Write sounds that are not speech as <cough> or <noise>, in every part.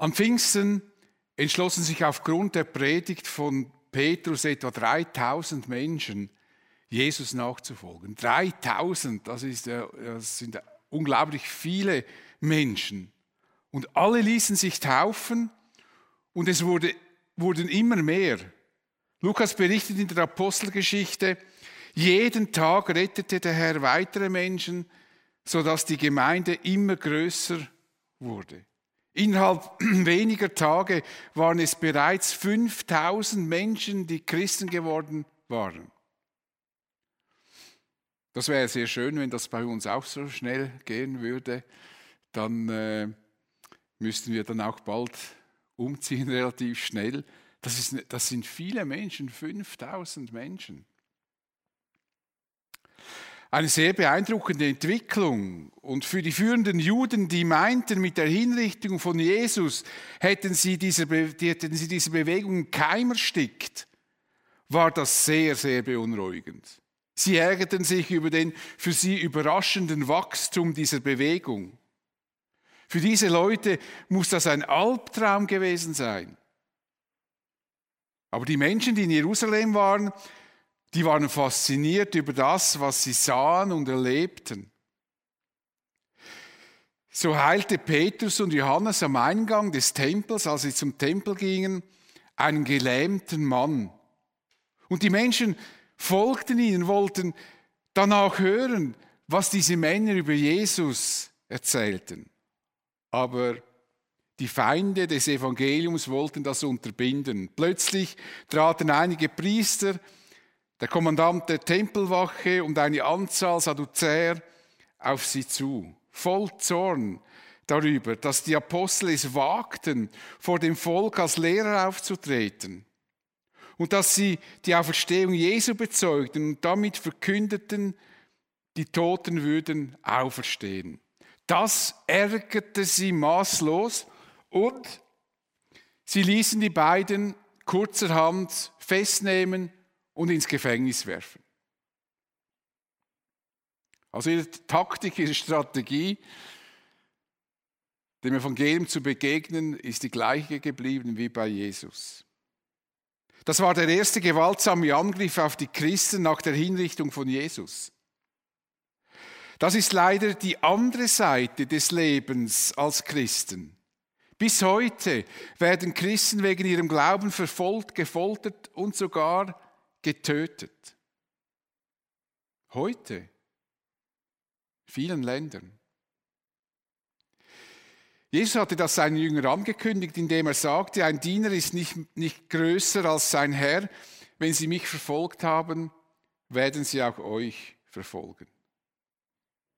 Am Pfingsten entschlossen sich aufgrund der Predigt von Petrus etwa 3000 Menschen, Jesus nachzufolgen. 3000, das, ist, das sind unglaublich viele Menschen. Und alle ließen sich taufen und es wurde, wurden immer mehr. Lukas berichtet in der Apostelgeschichte, jeden Tag rettete der Herr weitere Menschen, sodass die Gemeinde immer größer wurde. Innerhalb <clears throat> weniger Tage waren es bereits 5000 Menschen, die Christen geworden waren. Das wäre sehr schön, wenn das bei uns auch so schnell gehen würde. Dann äh, müssten wir dann auch bald umziehen, <laughs> relativ schnell. Das, ist, das sind viele Menschen, 5000 Menschen. Eine sehr beeindruckende Entwicklung. Und für die führenden Juden, die meinten, mit der Hinrichtung von Jesus hätten sie diese, hätten sie diese Bewegung Keim erstickt, war das sehr, sehr beunruhigend. Sie ärgerten sich über den für sie überraschenden Wachstum dieser Bewegung. Für diese Leute muss das ein Albtraum gewesen sein. Aber die Menschen, die in Jerusalem waren, die waren fasziniert über das, was sie sahen und erlebten. So heilte Petrus und Johannes am Eingang des Tempels, als sie zum Tempel gingen, einen gelähmten Mann. Und die Menschen folgten ihnen, wollten danach hören, was diese Männer über Jesus erzählten. Aber die Feinde des Evangeliums wollten das unterbinden. Plötzlich traten einige Priester, der Kommandant der Tempelwache und eine Anzahl Sadduzäer auf sie zu, voll Zorn darüber, dass die Apostel es wagten, vor dem Volk als Lehrer aufzutreten und dass sie die Auferstehung Jesu bezeugten und damit verkündeten, die Toten würden auferstehen. Das ärgerte sie maßlos und sie ließen die beiden kurzerhand festnehmen und ins Gefängnis werfen. Also ihre Taktik, ihre Strategie, dem Evangelium zu begegnen, ist die gleiche geblieben wie bei Jesus. Das war der erste gewaltsame Angriff auf die Christen nach der Hinrichtung von Jesus. Das ist leider die andere Seite des Lebens als Christen. Bis heute werden Christen wegen ihrem Glauben verfolgt, gefoltert und sogar getötet. Heute. In vielen Ländern. Jesus hatte das seinen Jüngern angekündigt, indem er sagte, ein Diener ist nicht, nicht größer als sein Herr. Wenn sie mich verfolgt haben, werden sie auch euch verfolgen.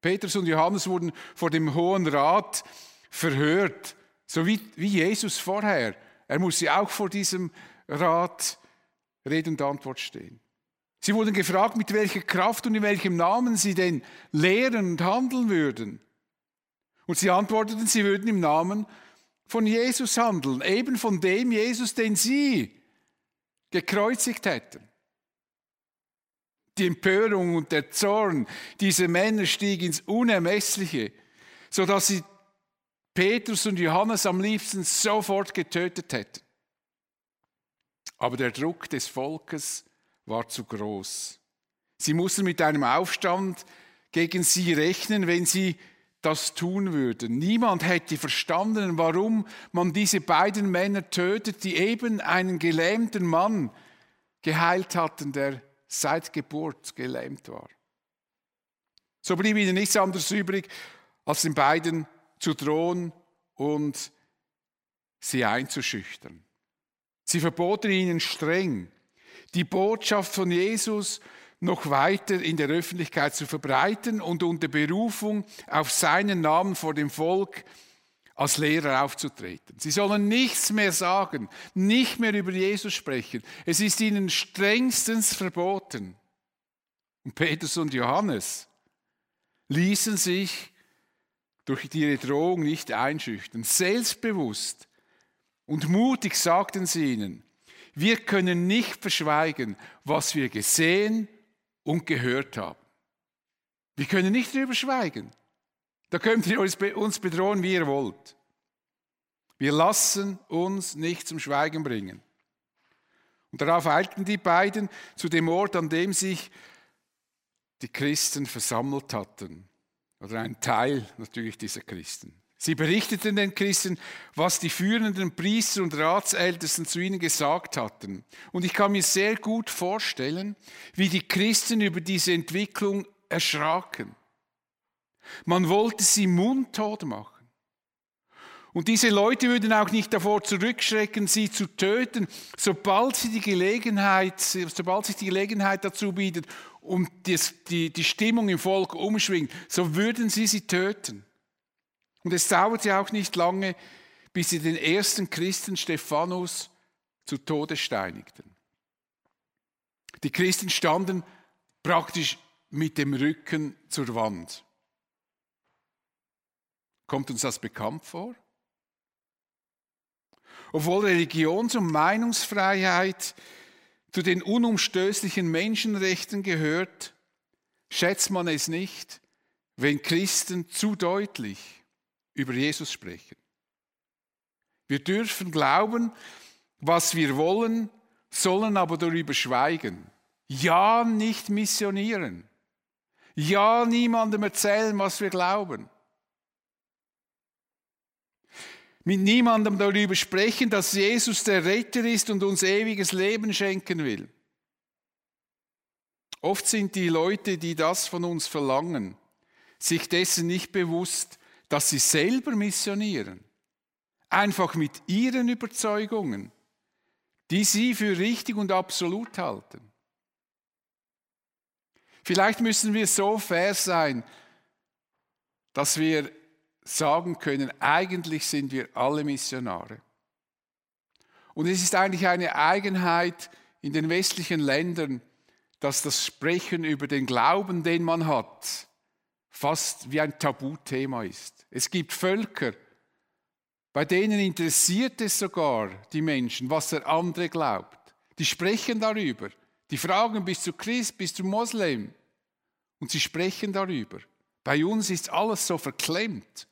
Petrus und Johannes wurden vor dem Hohen Rat verhört, so wie, wie Jesus vorher. Er muss sie auch vor diesem Rat Rede und Antwort stehen. Sie wurden gefragt, mit welcher Kraft und in welchem Namen sie denn lehren und handeln würden. Und sie antworteten, sie würden im Namen von Jesus handeln, eben von dem Jesus, den sie gekreuzigt hätten. Die Empörung und der Zorn dieser Männer stieg ins Unermessliche, sodass sie Petrus und Johannes am liebsten sofort getötet hätten. Aber der Druck des Volkes war zu groß. Sie mussten mit einem Aufstand gegen sie rechnen, wenn sie das tun würden. Niemand hätte verstanden, warum man diese beiden Männer tötet, die eben einen gelähmten Mann geheilt hatten, der seit Geburt gelähmt war. So blieb ihnen nichts anderes übrig, als den beiden zu drohen und sie einzuschüchtern. Sie verboten ihnen streng, die Botschaft von Jesus noch weiter in der Öffentlichkeit zu verbreiten und unter Berufung auf seinen Namen vor dem Volk als Lehrer aufzutreten. Sie sollen nichts mehr sagen, nicht mehr über Jesus sprechen. Es ist ihnen strengstens verboten. Und Petrus und Johannes ließen sich durch ihre Drohung nicht einschüchtern. Selbstbewusst und mutig sagten sie ihnen, wir können nicht verschweigen, was wir gesehen und gehört haben. Wir können nicht darüber schweigen. Da könnt ihr uns bedrohen, wie ihr wollt. Wir lassen uns nicht zum Schweigen bringen. Und darauf eilten die beiden zu dem Ort, an dem sich die Christen versammelt hatten. Oder ein Teil natürlich dieser Christen. Sie berichteten den Christen, was die führenden Priester und Ratsältesten zu ihnen gesagt hatten. Und ich kann mir sehr gut vorstellen, wie die Christen über diese Entwicklung erschraken. Man wollte sie mundtot machen. Und diese Leute würden auch nicht davor zurückschrecken, sie zu töten, sobald sie die Gelegenheit, sobald sich die Gelegenheit dazu bietet und die, die Stimmung im Volk umschwingt, so würden sie sie töten. Und es dauerte auch nicht lange, bis sie den ersten Christen Stephanus zu Tode steinigten. Die Christen standen praktisch mit dem Rücken zur Wand. Kommt uns das bekannt vor? Obwohl Religions- und Meinungsfreiheit zu den unumstößlichen Menschenrechten gehört, schätzt man es nicht, wenn Christen zu deutlich über Jesus sprechen. Wir dürfen glauben, was wir wollen, sollen aber darüber schweigen. Ja, nicht missionieren. Ja, niemandem erzählen, was wir glauben. Mit niemandem darüber sprechen, dass Jesus der Retter ist und uns ewiges Leben schenken will. Oft sind die Leute, die das von uns verlangen, sich dessen nicht bewusst, dass sie selber missionieren. Einfach mit ihren Überzeugungen, die sie für richtig und absolut halten. Vielleicht müssen wir so fair sein, dass wir sagen können, eigentlich sind wir alle Missionare. Und es ist eigentlich eine Eigenheit in den westlichen Ländern, dass das Sprechen über den Glauben, den man hat, fast wie ein Tabuthema ist. Es gibt Völker, bei denen interessiert es sogar die Menschen, was der andere glaubt. Die sprechen darüber. Die fragen, bist du Christ, bist du Moslem? Und sie sprechen darüber. Bei uns ist alles so verklemmt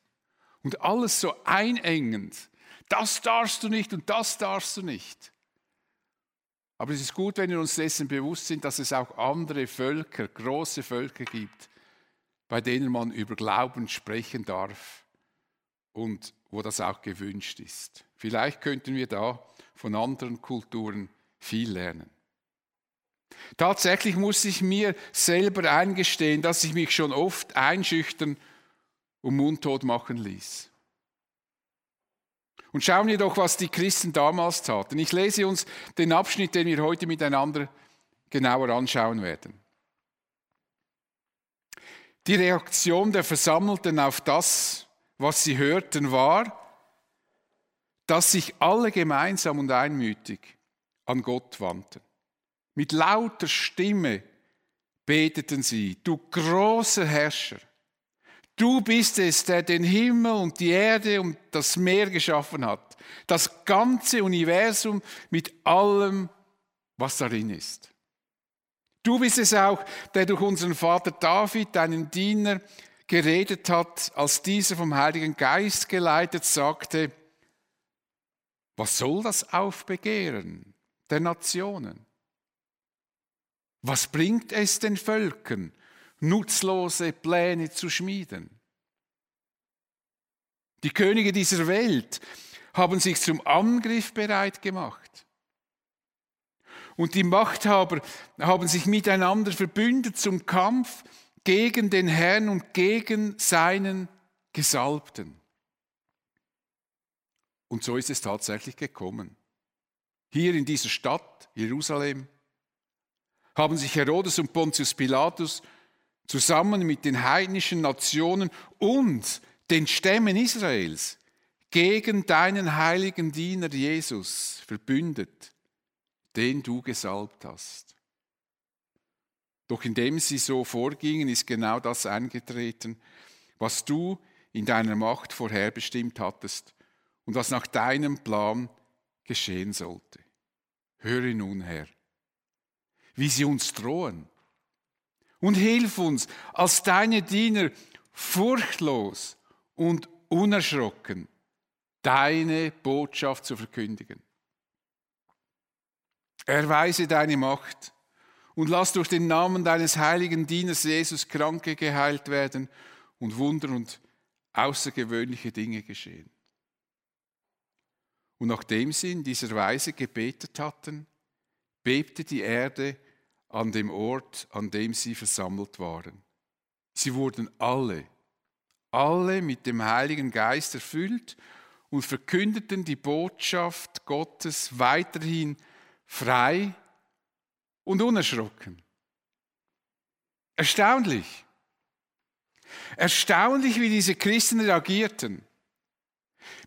und alles so einengend. Das darfst du nicht und das darfst du nicht. Aber es ist gut, wenn wir uns dessen bewusst sind, dass es auch andere Völker, große Völker gibt, bei denen man über Glauben sprechen darf und wo das auch gewünscht ist. Vielleicht könnten wir da von anderen Kulturen viel lernen. Tatsächlich muss ich mir selber eingestehen, dass ich mich schon oft einschüchtern und mundtot machen ließ. Und schauen wir doch, was die Christen damals taten. Ich lese uns den Abschnitt, den wir heute miteinander genauer anschauen werden. Die Reaktion der Versammelten auf das, was sie hörten, war, dass sich alle gemeinsam und einmütig an Gott wandten. Mit lauter Stimme beteten sie, du großer Herrscher, du bist es, der den Himmel und die Erde und das Meer geschaffen hat, das ganze Universum mit allem, was darin ist. Du bist es auch, der durch unseren Vater David, deinen Diener, geredet hat, als dieser vom Heiligen Geist geleitet sagte, was soll das Aufbegehren der Nationen? Was bringt es den Völkern, nutzlose Pläne zu schmieden? Die Könige dieser Welt haben sich zum Angriff bereit gemacht. Und die Machthaber haben sich miteinander verbündet zum Kampf gegen den Herrn und gegen seinen Gesalbten. Und so ist es tatsächlich gekommen. Hier in dieser Stadt, Jerusalem, haben sich Herodes und Pontius Pilatus zusammen mit den heidnischen Nationen und den Stämmen Israels gegen deinen heiligen Diener Jesus verbündet den du gesalbt hast. Doch indem sie so vorgingen, ist genau das eingetreten, was du in deiner Macht vorherbestimmt hattest und was nach deinem Plan geschehen sollte. Höre nun, Herr, wie sie uns drohen. Und hilf uns als deine Diener furchtlos und unerschrocken deine Botschaft zu verkündigen. Erweise deine Macht und lass durch den Namen deines heiligen Dieners Jesus Kranke geheilt werden und Wunder und außergewöhnliche Dinge geschehen. Und nachdem sie in dieser Weise gebetet hatten, bebte die Erde an dem Ort, an dem sie versammelt waren. Sie wurden alle, alle mit dem Heiligen Geist erfüllt und verkündeten die Botschaft Gottes weiterhin frei und unerschrocken. Erstaunlich. Erstaunlich, wie diese Christen reagierten.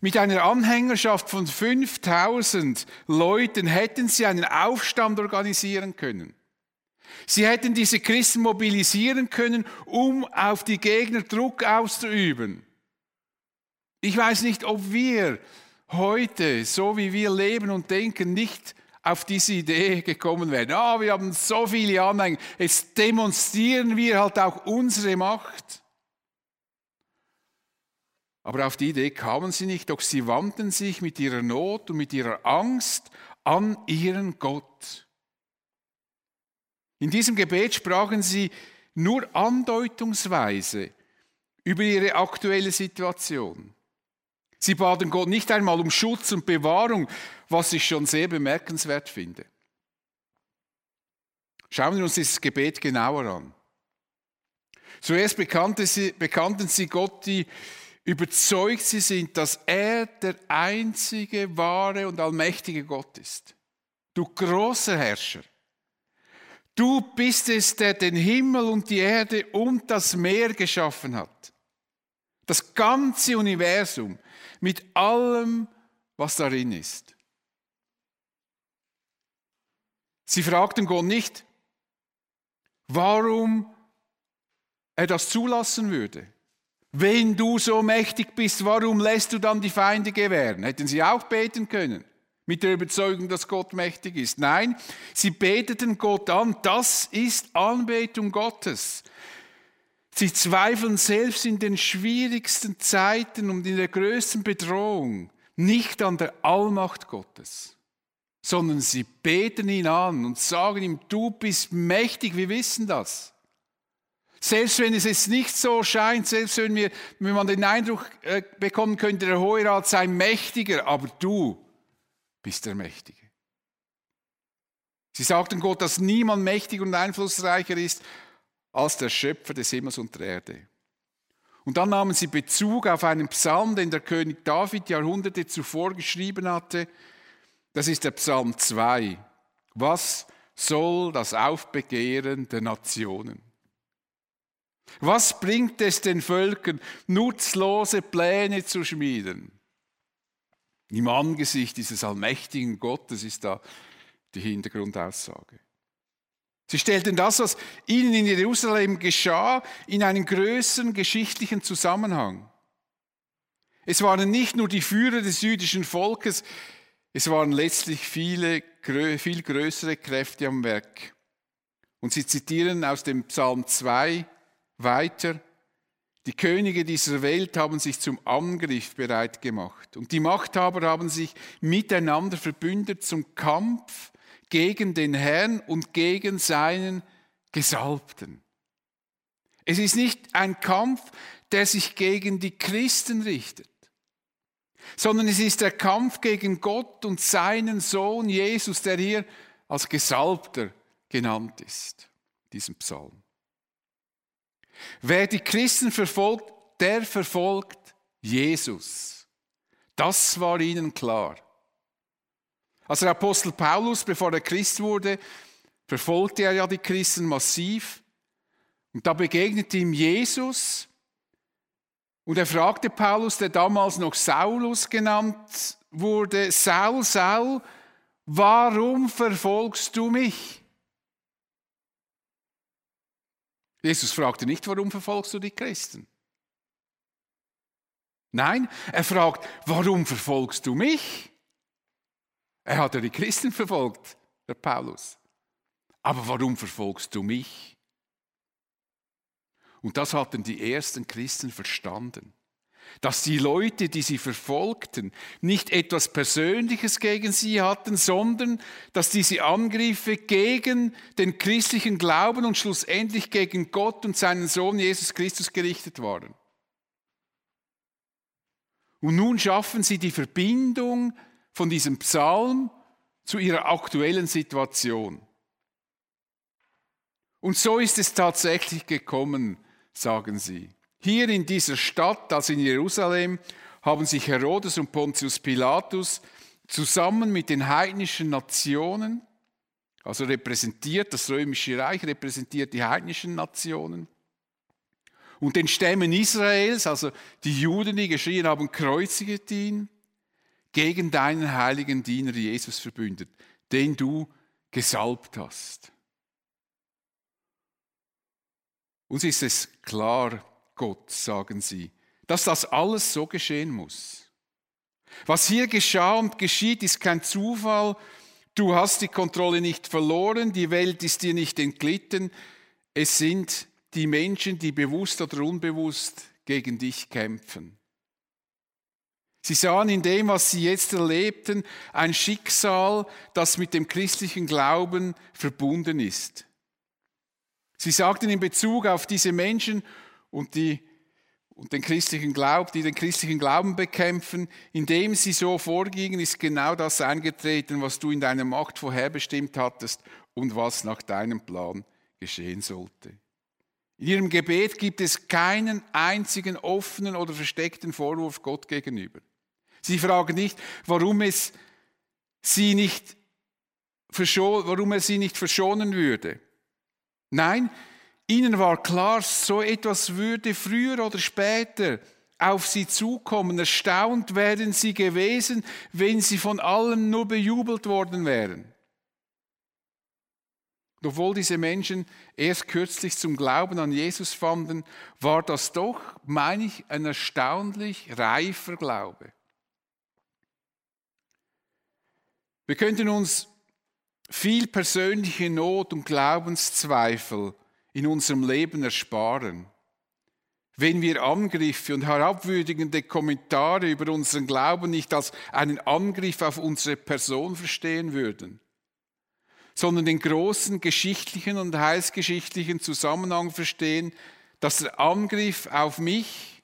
Mit einer Anhängerschaft von 5000 Leuten hätten sie einen Aufstand organisieren können. Sie hätten diese Christen mobilisieren können, um auf die Gegner Druck auszuüben. Ich weiß nicht, ob wir heute, so wie wir leben und denken, nicht auf diese Idee gekommen wären. Ah, wir haben so viele Anhänger, jetzt demonstrieren wir halt auch unsere Macht. Aber auf die Idee kamen sie nicht, doch sie wandten sich mit ihrer Not und mit ihrer Angst an ihren Gott. In diesem Gebet sprachen sie nur andeutungsweise über ihre aktuelle Situation. Sie baten Gott nicht einmal um Schutz und Bewahrung, was ich schon sehr bemerkenswert finde. Schauen wir uns dieses Gebet genauer an. Zuerst bekannten sie, bekannten sie Gott die überzeugt sie sind, dass er der einzige wahre und allmächtige Gott ist. Du großer Herrscher. Du bist es, der den Himmel und die Erde und das Meer geschaffen hat. Das ganze Universum mit allem, was darin ist. Sie fragten Gott nicht, warum er das zulassen würde. Wenn du so mächtig bist, warum lässt du dann die Feinde gewähren? Hätten sie auch beten können, mit der Überzeugung, dass Gott mächtig ist. Nein, sie beteten Gott an. Das ist Anbetung Gottes. Sie zweifeln selbst in den schwierigsten Zeiten und in der größten Bedrohung nicht an der Allmacht Gottes, sondern sie beten ihn an und sagen ihm, du bist mächtig, wir wissen das. Selbst wenn es jetzt nicht so scheint, selbst wenn, wir, wenn man den Eindruck äh, bekommen könnte, der Hohe Rat sei mächtiger, aber du bist der Mächtige. Sie sagten Gott, dass niemand mächtiger und einflussreicher ist als der Schöpfer des Himmels und der Erde. Und dann nahmen sie Bezug auf einen Psalm, den der König David Jahrhunderte zuvor geschrieben hatte. Das ist der Psalm 2. Was soll das Aufbegehren der Nationen? Was bringt es den Völkern, nutzlose Pläne zu schmieden? Im Angesicht dieses allmächtigen Gottes ist da die Hintergrundaussage. Sie stellten das, was ihnen in Jerusalem geschah, in einen größeren geschichtlichen Zusammenhang. Es waren nicht nur die Führer des jüdischen Volkes, es waren letztlich viele, viel größere Kräfte am Werk. Und sie zitieren aus dem Psalm 2, weiter, die Könige dieser Welt haben sich zum Angriff bereit gemacht und die Machthaber haben sich miteinander verbündet zum Kampf gegen den Herrn und gegen seinen Gesalbten. Es ist nicht ein Kampf, der sich gegen die Christen richtet, sondern es ist der Kampf gegen Gott und seinen Sohn Jesus, der hier als Gesalbter genannt ist, diesem Psalm. Wer die Christen verfolgt, der verfolgt Jesus. Das war ihnen klar. Als der Apostel Paulus, bevor er Christ wurde, verfolgte er ja die Christen massiv. Und da begegnete ihm Jesus. Und er fragte Paulus, der damals noch Saulus genannt wurde, Saul, Saul, warum verfolgst du mich? Jesus fragte nicht, warum verfolgst du die Christen? Nein, er fragt, warum verfolgst du mich? Er hat ja die Christen verfolgt, der Paulus. Aber warum verfolgst du mich? Und das hatten die ersten Christen verstanden. dass die Leute, die sie verfolgten, nicht etwas Persönliches gegen sie hatten, sondern dass diese Angriffe gegen den christlichen Glauben und schlussendlich gegen Gott und seinen Sohn Jesus Christus gerichtet waren. Und nun schaffen sie die Verbindung von diesem Psalm zu ihrer aktuellen Situation. Und so ist es tatsächlich gekommen, sagen sie. Hier in dieser Stadt, also in Jerusalem, haben sich Herodes und Pontius Pilatus zusammen mit den heidnischen Nationen, also repräsentiert, das römische Reich repräsentiert die heidnischen Nationen, und den Stämmen Israels, also die Juden, die geschrien haben, kreuziget ihn, gegen deinen heiligen Diener Jesus verbündet, den du gesalbt hast. Uns ist es klar, Gott, sagen sie, dass das alles so geschehen muss. Was hier geschah und geschieht, ist kein Zufall. Du hast die Kontrolle nicht verloren, die Welt ist dir nicht entglitten. Es sind die Menschen, die bewusst oder unbewusst gegen dich kämpfen. Sie sahen in dem, was sie jetzt erlebten, ein Schicksal, das mit dem christlichen Glauben verbunden ist. Sie sagten in Bezug auf diese Menschen und, die, und den christlichen Glauben, die den christlichen Glauben bekämpfen, indem sie so vorgingen, ist genau das eingetreten, was du in deiner Macht vorherbestimmt hattest und was nach deinem Plan geschehen sollte. In ihrem Gebet gibt es keinen einzigen offenen oder versteckten Vorwurf Gott gegenüber. Sie fragen nicht, warum es sie nicht warum er sie nicht verschonen würde. Nein, ihnen war klar, so etwas würde früher oder später auf sie zukommen. Erstaunt wären sie gewesen, wenn sie von allen nur bejubelt worden wären. Obwohl diese Menschen erst kürzlich zum Glauben an Jesus fanden, war das doch, meine ich, ein erstaunlich reifer Glaube. Wir könnten uns viel persönliche Not und Glaubenszweifel in unserem Leben ersparen, wenn wir Angriffe und herabwürdigende Kommentare über unseren Glauben nicht als einen Angriff auf unsere Person verstehen würden, sondern den großen geschichtlichen und heilsgeschichtlichen Zusammenhang verstehen, dass der Angriff auf mich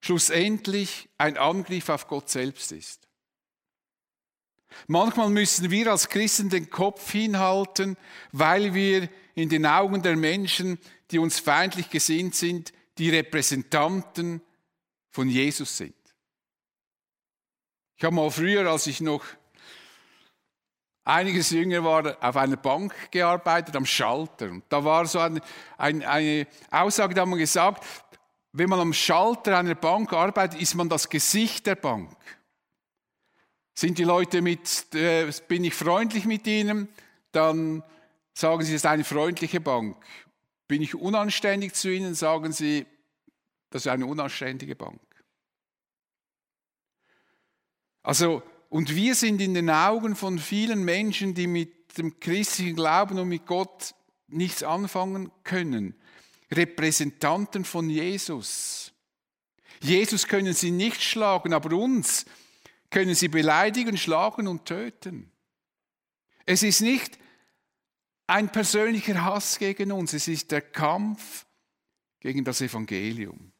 schlussendlich ein Angriff auf Gott selbst ist. Manchmal müssen wir als Christen den Kopf hinhalten, weil wir in den Augen der Menschen, die uns feindlich gesinnt sind, die Repräsentanten von Jesus sind. Ich habe mal früher, als ich noch einiges jünger war, auf einer Bank gearbeitet, am Schalter. Und da war so eine, eine, eine Aussage, da haben wir gesagt, wenn man am Schalter einer Bank arbeitet, ist man das Gesicht der Bank. Sind die Leute mit, äh, bin ich freundlich mit ihnen, dann sagen sie, es ist eine freundliche Bank. Bin ich unanständig zu ihnen, sagen sie, das ist eine unanständige Bank. Also, und wir sind in den Augen von vielen Menschen, die mit dem christlichen Glauben und mit Gott nichts anfangen können, Repräsentanten von Jesus. Jesus können sie nicht schlagen, aber uns können sie beleidigen, schlagen und töten. Es ist nicht ein persönlicher Hass gegen uns, es ist der Kampf gegen das Evangelium.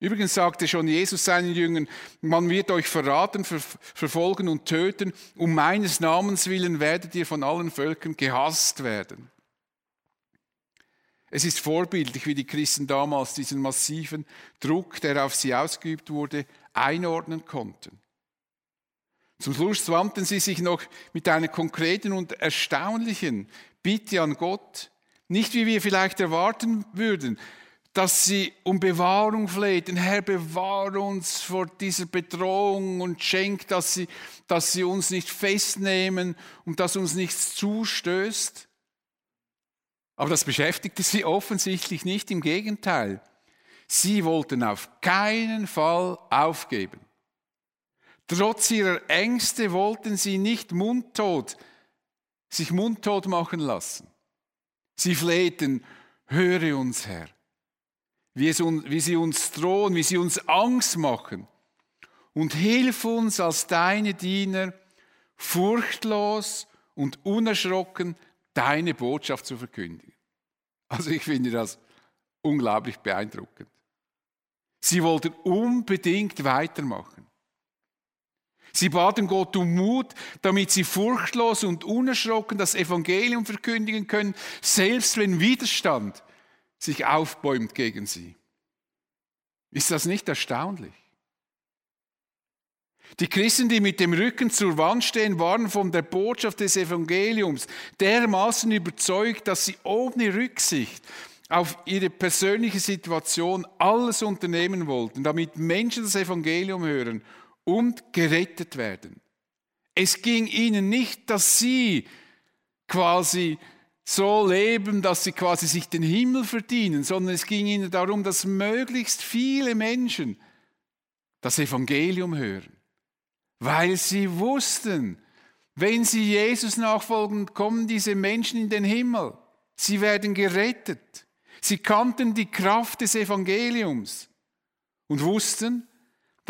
Übrigens sagte schon Jesus seinen Jüngern, man wird euch verraten, ver verfolgen und töten, um meines Namens willen werdet ihr von allen Völkern gehasst werden. Es ist vorbildlich, wie die Christen damals diesen massiven Druck, der auf sie ausgeübt wurde, einordnen konnten. Zum Schluss wandten sie sich noch mit einer konkreten und erstaunlichen Bitte an Gott, nicht wie wir vielleicht erwarten würden, dass sie um Bewahrung flehten. Herr, bewahre uns vor dieser Bedrohung und schenk, dass sie, dass sie uns nicht festnehmen und dass uns nichts zustößt. Aber das beschäftigte sie offensichtlich nicht, im Gegenteil. Sie wollten auf keinen Fall aufgeben. Trotz ihrer Ängste wollten sie nicht mundtot, sich mundtot machen lassen. Sie flehten, höre uns Herr. wie, es, wie sie uns drohen, wie sie uns Angst machen. Und hilf uns als deine Diener, furchtlos und unerschrocken deine Botschaft zu verkündigen. Also ich finde das unglaublich beeindruckend. Sie wollten unbedingt weitermachen. Sie baten Gott um Mut, damit sie furchtlos und unerschrocken das Evangelium verkündigen können, selbst wenn Widerstand sich aufbäumt gegen sie. Ist das nicht erstaunlich? Die Christen, die mit dem Rücken zur Wand stehen, waren von der Botschaft des Evangeliums dermaßen überzeugt, dass sie ohne Rücksicht auf ihre persönliche Situation alles unternehmen wollten, damit Menschen das Evangelium hören und gerettet werden. Es ging ihnen nicht, dass sie quasi so leben, dass sie quasi sich den Himmel verdienen, sondern es ging ihnen darum, dass möglichst viele Menschen das Evangelium hören, weil sie wussten, wenn sie Jesus nachfolgen, kommen diese Menschen in den Himmel. Sie werden gerettet. Sie kannten die Kraft des Evangeliums und wussten,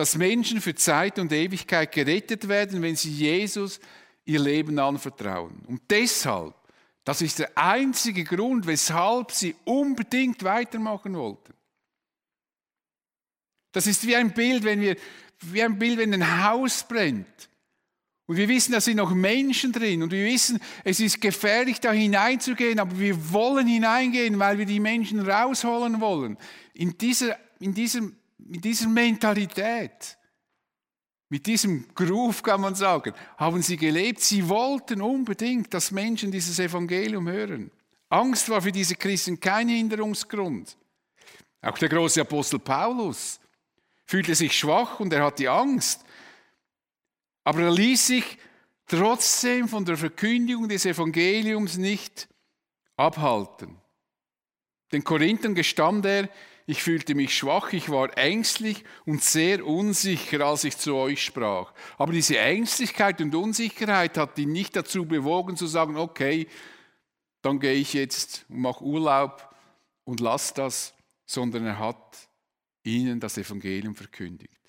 dass Menschen für Zeit und Ewigkeit gerettet werden, wenn sie Jesus ihr Leben anvertrauen. Und deshalb, das ist der einzige Grund, weshalb sie unbedingt weitermachen wollten. Das ist wie ein Bild, wenn wir, wie ein Bild, wenn ein Haus brennt. Und wir wissen, da sind noch Menschen drin. Und wir wissen, es ist gefährlich, da hineinzugehen, aber wir wollen hineingehen, weil wir die Menschen rausholen wollen. In dieser, in diesem, in dieser Mentalität, mit diesem Groove kann man sagen, haben sie gelebt. Sie wollten unbedingt, dass Menschen dieses Evangelium hören. Angst war für diese Christen kein Hinderungsgrund. Auch der große Apostel Paulus fühlte sich schwach und er hatte Angst. Aber er ließ sich trotzdem von der Verkündigung des Evangeliums nicht abhalten. Den Korinthern gestand er, ich fühlte mich schwach, ich war ängstlich und sehr unsicher, als ich zu euch sprach. Aber diese Ängstlichkeit und Unsicherheit hat ihn nicht dazu bewogen zu sagen, okay, dann gehe ich jetzt und mache Urlaub und lass das, sondern er hat ihnen das Evangelium verkündigt.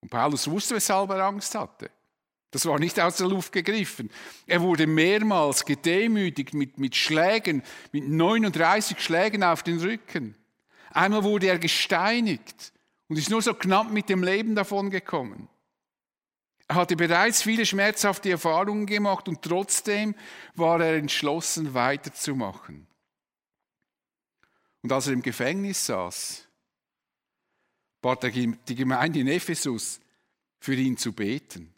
Und Paulus wusste, weshalb er Angst hatte. Das war nicht aus der Luft gegriffen. Er wurde mehrmals gedemütigt mit, mit Schlägen, mit 39 Schlägen auf den Rücken. Einmal wurde er gesteinigt und ist nur so knapp mit dem Leben davon gekommen. Er hatte bereits viele schmerzhafte Erfahrungen gemacht und trotzdem war er entschlossen, weiterzumachen. Und als er im Gefängnis saß, bat die Gemeinde in Ephesus für ihn zu beten.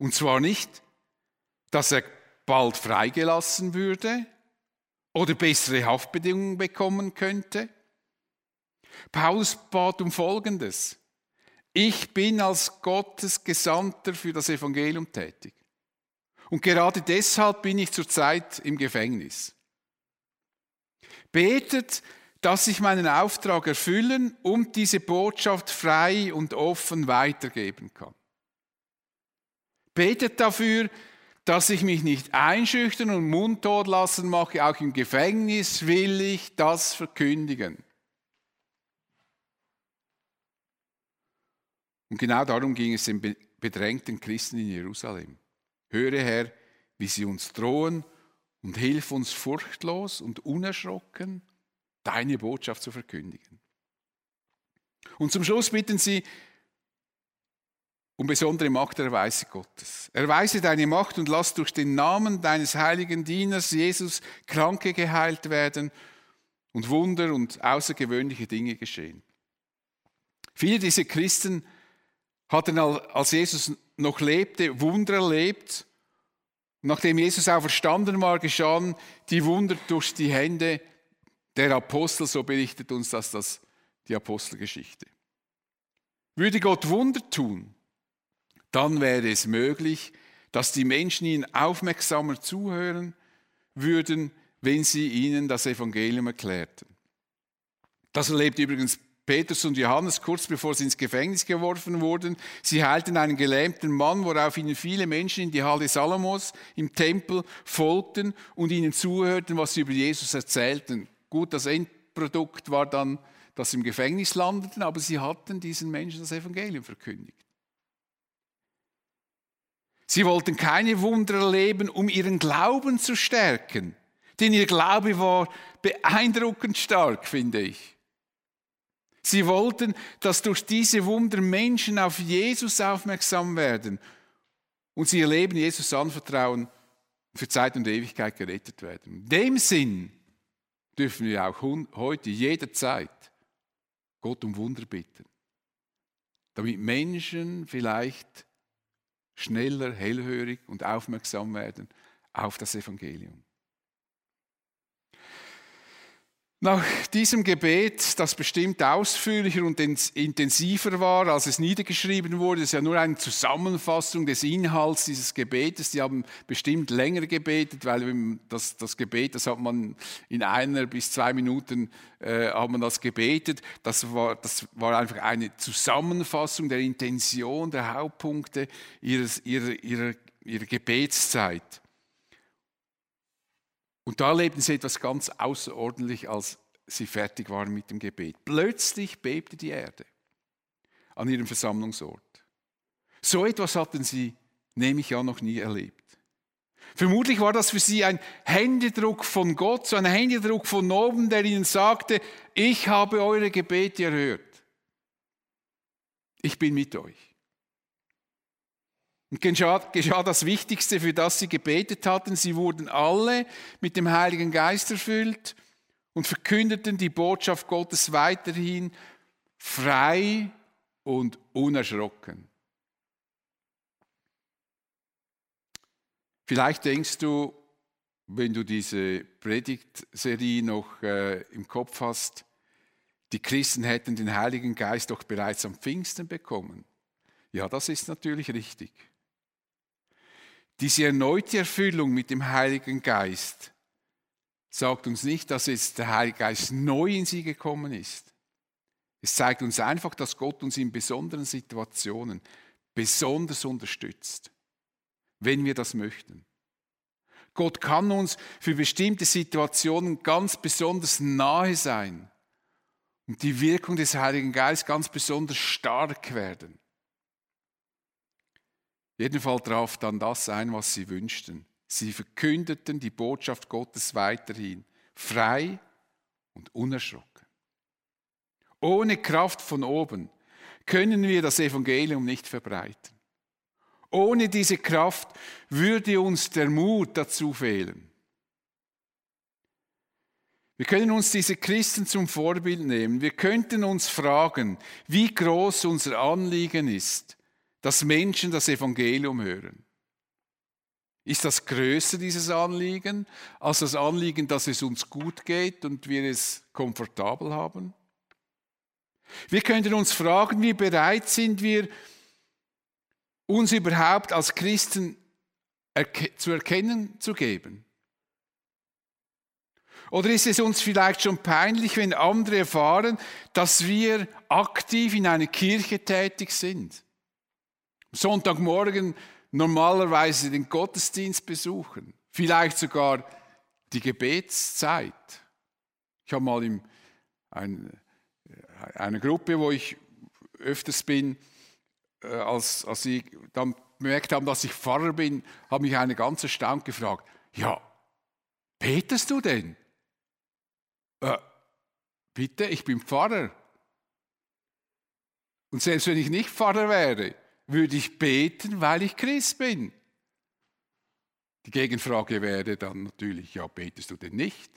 Und zwar nicht, dass er bald freigelassen würde oder bessere Haftbedingungen bekommen könnte. Paulus bat um Folgendes. Ich bin als Gottes Gesandter für das Evangelium tätig. Und gerade deshalb bin ich zurzeit im Gefängnis. Betet, dass ich meinen Auftrag erfüllen und diese Botschaft frei und offen weitergeben kann. Betet dafür, dass ich mich nicht einschüchtern und mundtot lassen mache, auch im Gefängnis will ich das verkündigen. Und genau darum ging es den bedrängten Christen in Jerusalem. Höre Herr, wie sie uns drohen und hilf uns furchtlos und unerschrocken deine Botschaft zu verkündigen. Und zum Schluss bitten sie um besondere Macht Machterweise Gottes. Erweise deine Macht und lass durch den Namen deines heiligen Dieners Jesus Kranke geheilt werden und Wunder und außergewöhnliche Dinge geschehen. Viele dieser Christen hatten, als Jesus noch lebte, Wunder erlebt. Nachdem Jesus auch verstanden war, geschahen die Wunder durch die Hände der Apostel, so berichtet uns das, das die Apostelgeschichte. Würde Gott Wunder tun, dann wäre es möglich, dass die Menschen ihnen aufmerksamer zuhören würden, wenn sie ihnen das Evangelium erklärten. Das erlebt übrigens Petrus und Johannes kurz bevor sie ins Gefängnis geworfen wurden. Sie heilten einen gelähmten Mann, worauf ihnen viele Menschen in die Halle Salomos im Tempel folgten und ihnen zuhörten, was sie über Jesus erzählten. Gut, das Endprodukt war dann, dass sie im Gefängnis landeten, aber sie hatten diesen Menschen das Evangelium verkündigt. Sie wollten keine Wunder erleben, um ihren Glauben zu stärken. Denn ihr Glaube war beeindruckend stark, finde ich. Sie wollten, dass durch diese Wunder Menschen auf Jesus aufmerksam werden und sie ihr Leben Jesus anvertrauen, für Zeit und Ewigkeit gerettet werden. In dem Sinn dürfen wir auch heute jederzeit Gott um Wunder bitten, damit Menschen vielleicht schneller hellhörig und aufmerksam werden auf das Evangelium. Nach diesem Gebet, das bestimmt ausführlicher und intensiver war, als es niedergeschrieben wurde, ist ja nur eine Zusammenfassung des Inhalts dieses Gebetes. Die haben bestimmt länger gebetet, weil das, das Gebet, das hat man in einer bis zwei Minuten äh, hat man das gebetet. Das war, das war einfach eine Zusammenfassung der Intention, der Hauptpunkte ihres, ihrer, ihrer, ihrer Gebetszeit. Und da lebten sie etwas ganz außerordentlich, als sie fertig waren mit dem Gebet. Plötzlich bebte die Erde an ihrem Versammlungsort. So etwas hatten sie nämlich ja noch nie erlebt. Vermutlich war das für sie ein Händedruck von Gott, so ein Händedruck von oben, der ihnen sagte, ich habe eure Gebete erhört. Ich bin mit euch. Und geschah, geschah das Wichtigste, für das sie gebetet hatten. Sie wurden alle mit dem Heiligen Geist erfüllt und verkündeten die Botschaft Gottes weiterhin frei und unerschrocken. Vielleicht denkst du, wenn du diese Predigtserie noch äh, im Kopf hast, die Christen hätten den Heiligen Geist doch bereits am Pfingsten bekommen. Ja, das ist natürlich richtig. Diese erneute Erfüllung mit dem Heiligen Geist sagt uns nicht, dass jetzt der Heilige Geist neu in sie gekommen ist. Es zeigt uns einfach, dass Gott uns in besonderen Situationen besonders unterstützt, wenn wir das möchten. Gott kann uns für bestimmte Situationen ganz besonders nahe sein und die Wirkung des Heiligen Geistes ganz besonders stark werden. Jedenfalls traf dann das ein, was sie wünschten. Sie verkündeten die Botschaft Gottes weiterhin, frei und unerschrocken. Ohne Kraft von oben können wir das Evangelium nicht verbreiten. Ohne diese Kraft würde uns der Mut dazu fehlen. Wir können uns diese Christen zum Vorbild nehmen. Wir könnten uns fragen, wie groß unser Anliegen ist, dass Menschen das Evangelium hören. Ist das größer, dieses Anliegen, als das Anliegen, dass es uns gut geht und wir es komfortabel haben? Wir könnten uns fragen, wie bereit sind wir, uns überhaupt als Christen zu erkennen zu geben? Oder ist es uns vielleicht schon peinlich, wenn andere erfahren, dass wir aktiv in einer Kirche tätig sind? Sonntagmorgen normalerweise den Gottesdienst besuchen, vielleicht sogar die Gebetszeit. Ich habe mal in ein, einer Gruppe, wo ich öfters bin, äh, als, als sie dann bemerkt haben, dass ich Pfarrer bin, habe mich eine ganz erstaunt gefragt, ja, betest du denn? Äh, bitte, ich bin Pfarrer. Und selbst wenn ich nicht Pfarrer wäre, würde ich beten, weil ich Christ bin? Die Gegenfrage wäre dann natürlich, ja, betest du denn nicht?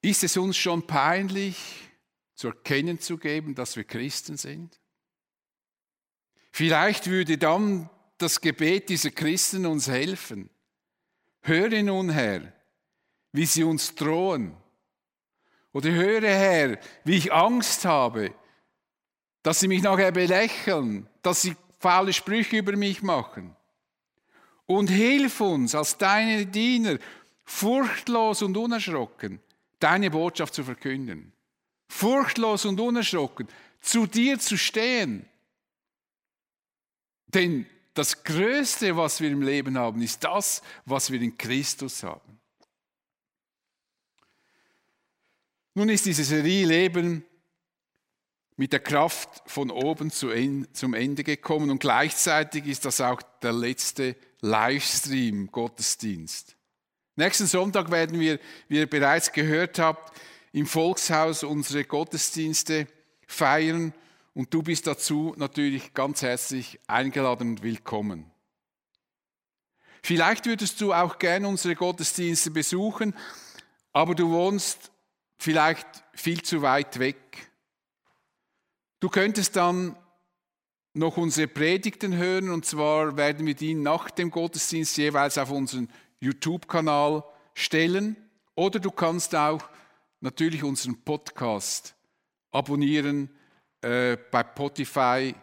Ist es uns schon peinlich, zu erkennen zu geben, dass wir Christen sind? Vielleicht würde dann das Gebet dieser Christen uns helfen. Höre nun, Herr, wie sie uns drohen oder höre, Herr, wie ich Angst habe, dass sie mich nachher belächeln, dass sie faule Sprüche über mich machen. Und hilf uns als deine Diener, furchtlos und unerschrocken, deine Botschaft zu verkünden. Furchtlos und unerschrocken, zu dir zu stehen. Denn das Größte, was wir im Leben haben, ist das, was wir in Christus haben. Nun ist diese Serie Leben mit der Kraft von oben zum Ende gekommen und gleichzeitig ist das auch der letzte Livestream Gottesdienst. Nächsten Sonntag werden wir, wie ihr bereits gehört habt, im Volkshaus unsere Gottesdienste feiern und du bist dazu natürlich ganz herzlich eingeladen und willkommen. Vielleicht würdest du auch gerne unsere Gottesdienste besuchen, aber du wohnst vielleicht viel zu weit weg. Du könntest dann noch unsere Predigten hören und zwar werden wir die nach dem Gottesdienst jeweils auf unseren YouTube-Kanal stellen oder du kannst auch natürlich unseren Podcast abonnieren äh, bei Spotify,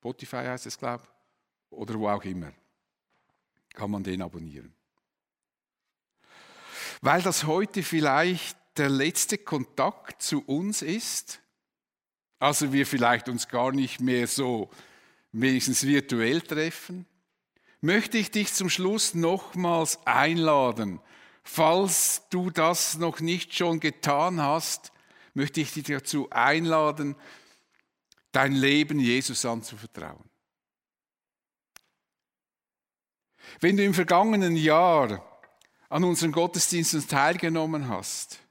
Spotify heißt es, glaube oder wo auch immer. Kann man den abonnieren. Weil das heute vielleicht der letzte Kontakt zu uns ist, also wir vielleicht uns gar nicht mehr so wenigstens virtuell treffen, möchte ich dich zum Schluss nochmals einladen. Falls du das noch nicht schon getan hast, möchte ich dich dazu einladen, dein Leben Jesus anzuvertrauen. Wenn du im vergangenen Jahr an unseren Gottesdiensten teilgenommen hast,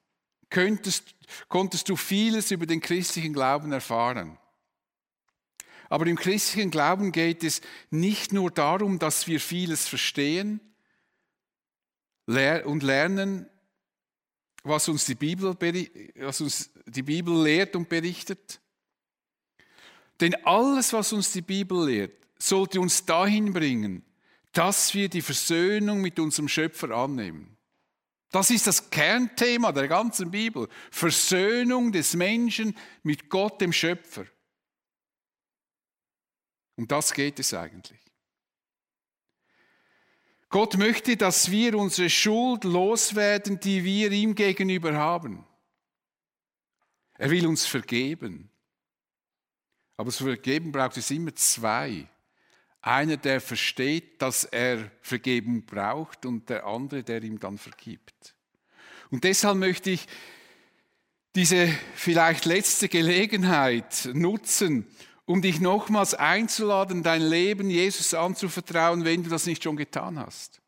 könntest, konntest du vieles über den christlichen Glauben erfahren. Aber im christlichen Glauben geht es nicht nur darum, dass wir vieles verstehen und lernen, was uns die Bibel, was uns die Bibel lehrt und berichtet. Denn alles, was uns die Bibel lehrt, sollte uns dahin bringen, dass wir die Versöhnung mit unserem Schöpfer annehmen. Das ist das Kernthema der ganzen Bibel. Versöhnung des Menschen mit Gott, dem Schöpfer. Um das geht es eigentlich. Gott möchte, dass wir unsere Schuld loswerden, die wir ihm gegenüber haben. Er will uns vergeben. Aber zu vergeben braucht es immer zwei. Einer, der versteht, dass er Vergebung braucht und der andere, der ihm dann vergibt. Und deshalb möchte ich diese vielleicht letzte Gelegenheit nutzen, um dich nochmals einzuladen, dein Leben Jesus anzuvertrauen, wenn du das nicht schon getan hast.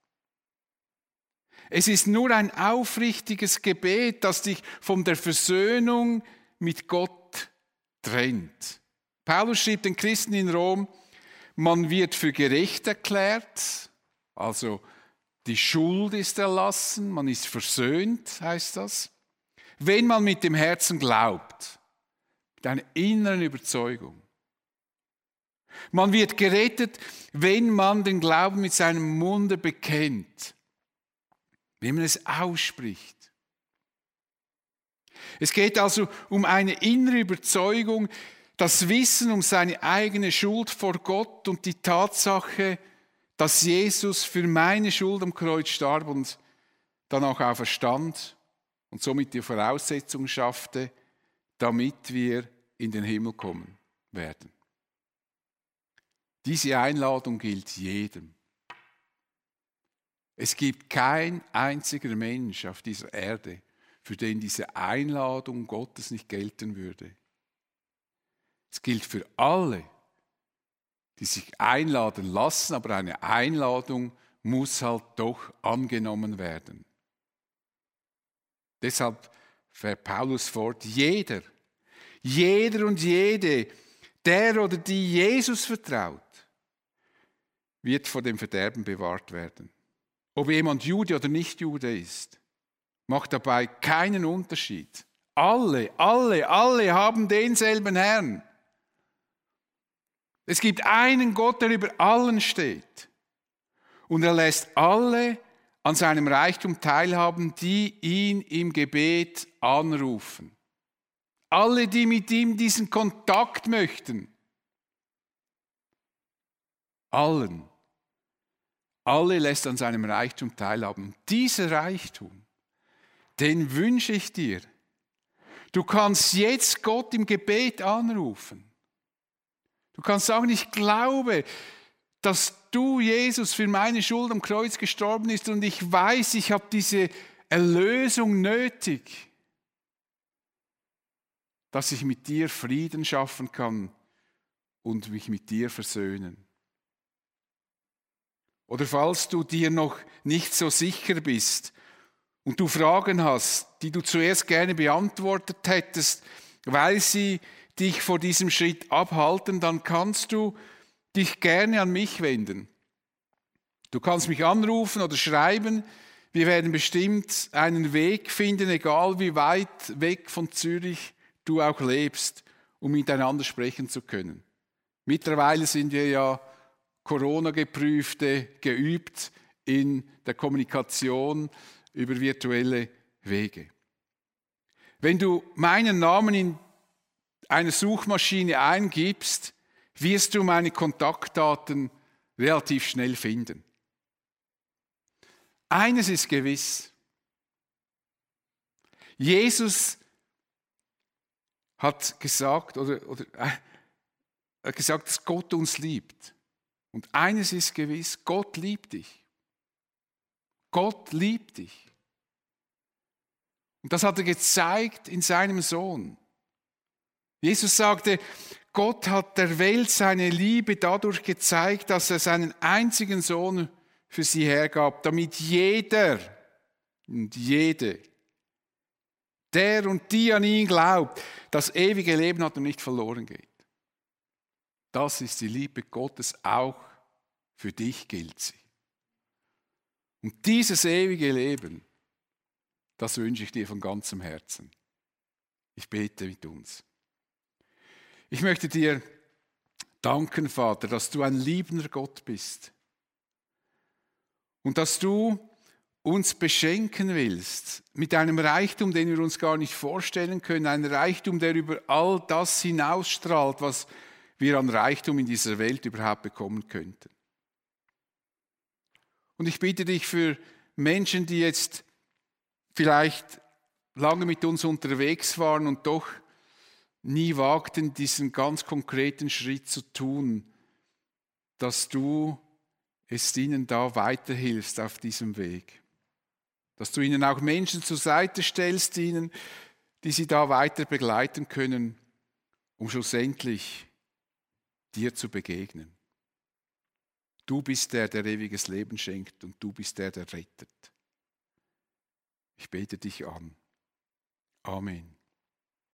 Es ist nur ein aufrichtiges Gebet, das dich von der Versöhnung mit Gott trennt. Paulus schrieb den Christen in Rom, man wird für gerecht erklärt, also die Schuld ist erlassen, man ist versöhnt, heißt das, wenn man mit dem Herzen glaubt, mit einer inneren Überzeugung. Man wird gerettet, wenn man den Glauben mit seinem Munde bekennt, wenn man es ausspricht. Es geht also um eine innere Überzeugung, das Wissen um seine eigene Schuld vor Gott und die Tatsache, dass Jesus für meine Schuld am Kreuz starb und dann auch auferstand und somit die Voraussetzung schaffte, damit wir in den Himmel kommen werden. Diese Einladung gilt jedem. Es gibt kein einziger Mensch auf dieser Erde, für den diese Einladung Gottes nicht gelten würde. Es gilt für alle, die sich einladen lassen, aber eine Einladung muss halt doch angenommen werden. Deshalb fährt Paulus fort, jeder, jeder und jede, der oder die Jesus vertraut, wird vor dem Verderben bewahrt werden. Ob jemand Jude oder nicht Jude ist, macht dabei keinen Unterschied. Alle, alle, alle haben denselben Herrn. Es gibt einen Gott, der über allen steht. Und er lässt alle an seinem Reichtum teilhaben, die ihn im Gebet anrufen. Alle, die mit ihm diesen Kontakt möchten. Allen. Alle lässt an seinem Reichtum teilhaben. Dieser Reichtum, den wünsche ich dir. Du kannst jetzt Gott im Gebet anrufen. Du kannst sagen, ich glaube, dass du, Jesus, für meine Schuld am Kreuz gestorben bist und ich weiß, ich habe diese Erlösung nötig, dass ich mit dir Frieden schaffen kann und mich mit dir versöhnen. Oder falls du dir noch nicht so sicher bist und du Fragen hast, die du zuerst gerne beantwortet hättest, weil sie dich vor diesem Schritt abhalten, dann kannst du dich gerne an mich wenden. Du kannst mich anrufen oder schreiben. Wir werden bestimmt einen Weg finden, egal wie weit weg von Zürich du auch lebst, um miteinander sprechen zu können. Mittlerweile sind wir ja Corona-geprüfte, geübt in der Kommunikation über virtuelle Wege. Wenn du meinen Namen in eine Suchmaschine eingibst, wirst du meine Kontaktdaten relativ schnell finden. Eines ist gewiss. Jesus hat gesagt, oder, oder äh, gesagt, dass Gott uns liebt. Und eines ist gewiss, Gott liebt dich. Gott liebt dich. Und das hat er gezeigt in seinem Sohn. Jesus sagte, Gott hat der Welt seine Liebe dadurch gezeigt, dass er seinen einzigen Sohn für sie hergab, damit jeder und jede, der und die an ihn glaubt, das ewige Leben hat und nicht verloren geht. Das ist die Liebe Gottes, auch für dich gilt sie. Und dieses ewige Leben, das wünsche ich dir von ganzem Herzen. Ich bete mit uns. Ich möchte dir danken, Vater, dass du ein liebender Gott bist und dass du uns beschenken willst mit einem Reichtum, den wir uns gar nicht vorstellen können, ein Reichtum, der über all das hinausstrahlt, was wir an Reichtum in dieser Welt überhaupt bekommen könnten. Und ich bitte dich für Menschen, die jetzt vielleicht lange mit uns unterwegs waren und doch nie wagten, diesen ganz konkreten Schritt zu tun, dass du es ihnen da weiterhilfst auf diesem Weg. Dass du ihnen auch Menschen zur Seite stellst, ihnen, die sie da weiter begleiten können, um schlussendlich dir zu begegnen. Du bist der, der ewiges Leben schenkt und du bist der, der rettet. Ich bete dich an. Amen.